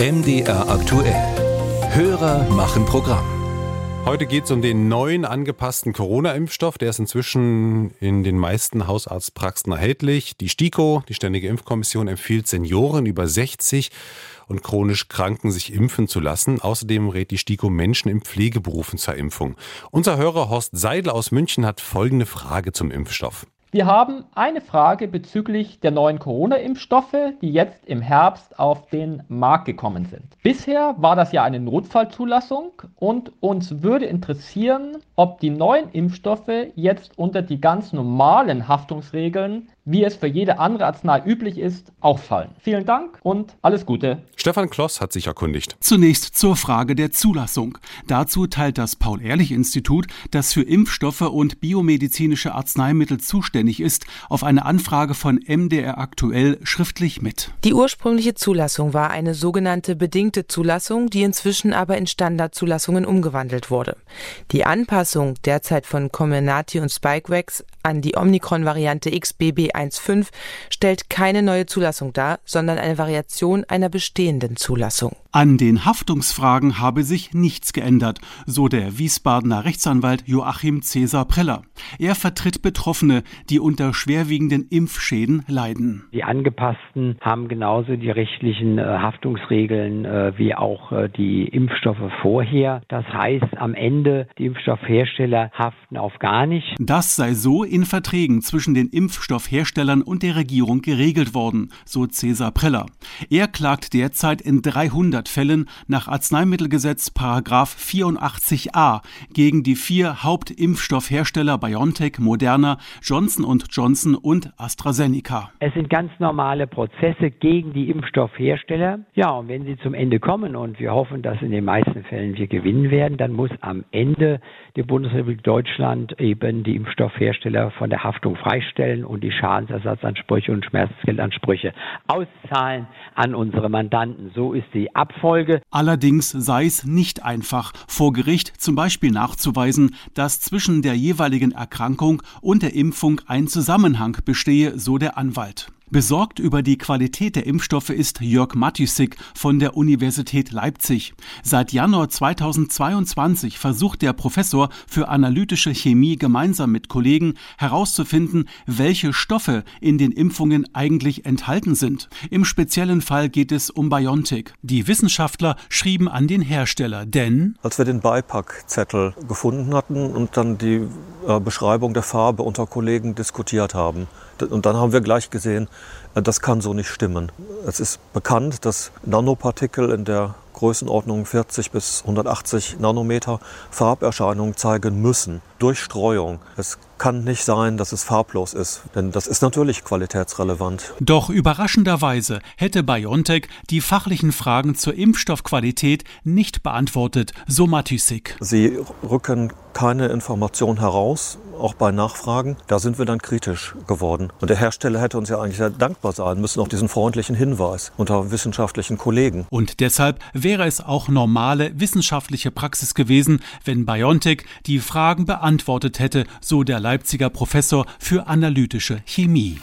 MDR aktuell. Hörer machen Programm. Heute geht es um den neuen angepassten Corona-Impfstoff. Der ist inzwischen in den meisten Hausarztpraxen erhältlich. Die STIKO, die Ständige Impfkommission, empfiehlt Senioren über 60 und chronisch Kranken sich impfen zu lassen. Außerdem rät die STIKO Menschen in Pflegeberufen zur Impfung. Unser Hörer Horst Seidel aus München hat folgende Frage zum Impfstoff. Wir haben eine Frage bezüglich der neuen Corona-Impfstoffe, die jetzt im Herbst auf den Markt gekommen sind. Bisher war das ja eine Notfallzulassung und uns würde interessieren, ob die neuen Impfstoffe jetzt unter die ganz normalen Haftungsregeln wie es für jede andere Arznei üblich ist, auch fallen. Vielen Dank und alles Gute. Stefan Kloss hat sich erkundigt. Zunächst zur Frage der Zulassung. Dazu teilt das Paul-Ehrlich-Institut, das für Impfstoffe und biomedizinische Arzneimittel zuständig ist, auf eine Anfrage von MDR aktuell schriftlich mit. Die ursprüngliche Zulassung war eine sogenannte bedingte Zulassung, die inzwischen aber in Standardzulassungen umgewandelt wurde. Die Anpassung derzeit von Comirnaty und Spikevax an die Omikron-Variante XBB1.5 stellt keine neue Zulassung dar, sondern eine Variation einer bestehenden Zulassung. An den Haftungsfragen habe sich nichts geändert, so der Wiesbadener Rechtsanwalt Joachim Cäsar Preller. Er vertritt Betroffene, die unter schwerwiegenden Impfschäden leiden. Die Angepassten haben genauso die rechtlichen äh, Haftungsregeln äh, wie auch äh, die Impfstoffe vorher. Das heißt, am Ende die Impfstoffhersteller haften auf gar nicht. Das sei so in Verträgen zwischen den Impfstoffherstellern und der Regierung geregelt worden, so Cäsar Preller. Er klagt derzeit in 300 Fällen nach Arzneimittelgesetz Paragraph 84a gegen die vier Hauptimpfstoffhersteller BioNTech, Moderna, Johnson Johnson und AstraZeneca. Es sind ganz normale Prozesse gegen die Impfstoffhersteller. Ja, und wenn sie zum Ende kommen und wir hoffen, dass in den meisten Fällen wir gewinnen werden, dann muss am Ende die Bundesrepublik Deutschland eben die Impfstoffhersteller von der Haftung freistellen und die Schadensersatzansprüche und Schmerzgeldansprüche auszahlen an unsere Mandanten. So ist die Abfolge. Allerdings sei es nicht einfach, vor Gericht zum Beispiel nachzuweisen, dass zwischen der jeweiligen Erkrankung und der Impfung ein Zusammenhang bestehe, so der Anwalt. Besorgt über die Qualität der Impfstoffe ist Jörg Matysik von der Universität Leipzig. Seit Januar 2022 versucht der Professor für analytische Chemie gemeinsam mit Kollegen herauszufinden, welche Stoffe in den Impfungen eigentlich enthalten sind. Im speziellen Fall geht es um BioNTech. Die Wissenschaftler schrieben an den Hersteller, denn als wir den Beipackzettel gefunden hatten und dann die Beschreibung der Farbe unter Kollegen diskutiert haben, und dann haben wir gleich gesehen, äh, das kann so nicht stimmen. Es ist bekannt, dass Nanopartikel in der Größenordnung 40 bis 180 Nanometer Farberscheinungen zeigen müssen durch Streuung. Es kann nicht sein, dass es farblos ist, denn das ist natürlich qualitätsrelevant. Doch überraschenderweise hätte BioNTech die fachlichen Fragen zur Impfstoffqualität nicht beantwortet, so Matysik. Sie rücken keine Information heraus, auch bei Nachfragen. Da sind wir dann kritisch geworden. Und der Hersteller hätte uns ja eigentlich sehr dankbar sein müssen auf diesen freundlichen Hinweis unter wissenschaftlichen Kollegen. Und deshalb wäre es auch normale wissenschaftliche Praxis gewesen, wenn BioNTech die Fragen beantwortet hätte, so der Leipziger Professor für analytische Chemie.